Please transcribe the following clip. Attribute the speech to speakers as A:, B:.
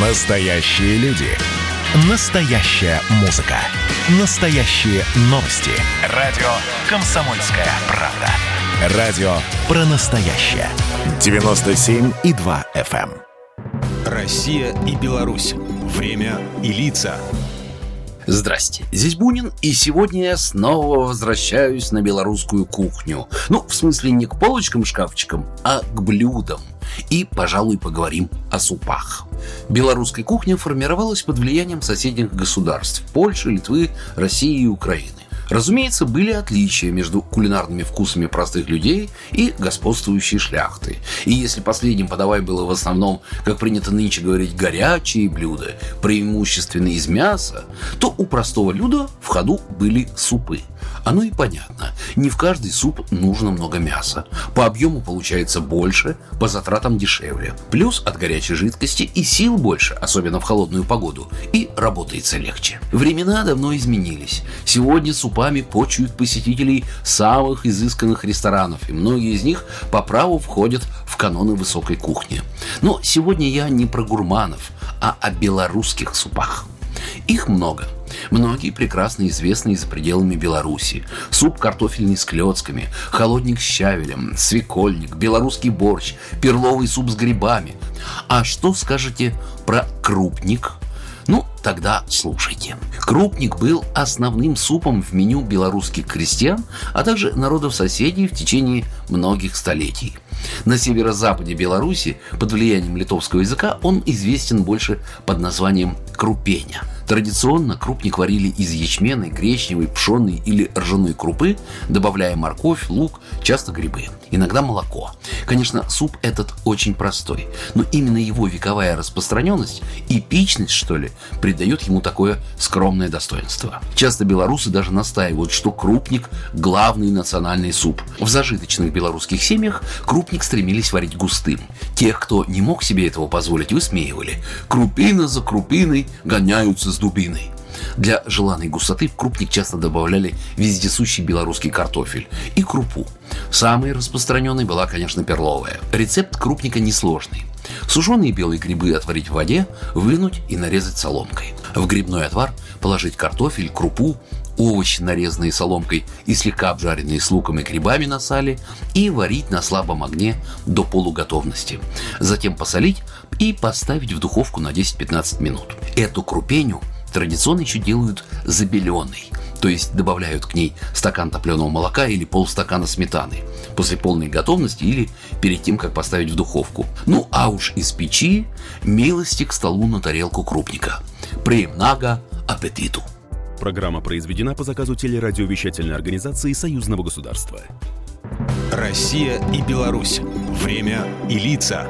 A: Настоящие люди. Настоящая музыка. Настоящие новости. Радио «Комсомольская правда». Радио про настоящее. 97,2 FM.
B: эм. Россия и Беларусь. Время и лица.
C: Здрасте, здесь Бунин, и сегодня я снова возвращаюсь на белорусскую кухню. Ну, в смысле не к полочкам-шкафчикам, а к блюдам. И, пожалуй, поговорим о супах. Белорусская кухня формировалась под влиянием соседних государств – Польши, Литвы, России и Украины. Разумеется, были отличия между кулинарными вкусами простых людей и господствующей шляхты. И если последним подавай было в основном, как принято нынче говорить, горячие блюда, преимущественно из мяса, то у простого люда в ходу были супы. Оно и понятно. Не в каждый суп нужно много мяса. По объему получается больше, по затратам дешевле. Плюс от горячей жидкости и сил больше, особенно в холодную погоду, и работается легче. Времена давно изменились. Сегодня супами почуют посетителей самых изысканных ресторанов, и многие из них по праву входят в каноны высокой кухни. Но сегодня я не про гурманов, а о белорусских супах. Их много – Многие прекрасно известны за пределами Беларуси. Суп картофельный с клетками, холодник с щавелем, свекольник, белорусский борщ, перловый суп с грибами. А что скажете про крупник? Ну, тогда слушайте. Крупник был основным супом в меню белорусских крестьян, а также народов соседей в течение многих столетий. На северо-западе Беларуси под влиянием литовского языка он известен больше под названием крупеня – Традиционно крупник варили из ячменной, гречневой, пшеной или ржаной крупы, добавляя морковь, лук, часто грибы, иногда молоко. Конечно, суп этот очень простой, но именно его вековая распространенность, эпичность, что ли, придает ему такое скромное достоинство. Часто белорусы даже настаивают, что крупник – главный национальный суп. В зажиточных белорусских семьях крупник стремились варить густым. Тех, кто не мог себе этого позволить, высмеивали. Крупина за крупиной гоняются дубиной. Для желанной густоты в крупник часто добавляли вездесущий белорусский картофель и крупу. Самой распространенной была, конечно, перловая. Рецепт крупника несложный. Сушеные белые грибы отварить в воде, вынуть и нарезать соломкой. В грибной отвар положить картофель, крупу, овощи, нарезанные соломкой и слегка обжаренные с луком и грибами на сале, и варить на слабом огне до полуготовности. Затем посолить и поставить в духовку на 10-15 минут. Эту крупеню традиционно еще делают забеленной, то есть добавляют к ней стакан топленого молока или полстакана сметаны после полной готовности или перед тем, как поставить в духовку. Ну а уж из печи милости к столу на тарелку крупника. Премнага аппетиту.
B: Программа произведена по заказу телерадиовещательной организации Союзного государства. Россия и Беларусь. Время и лица.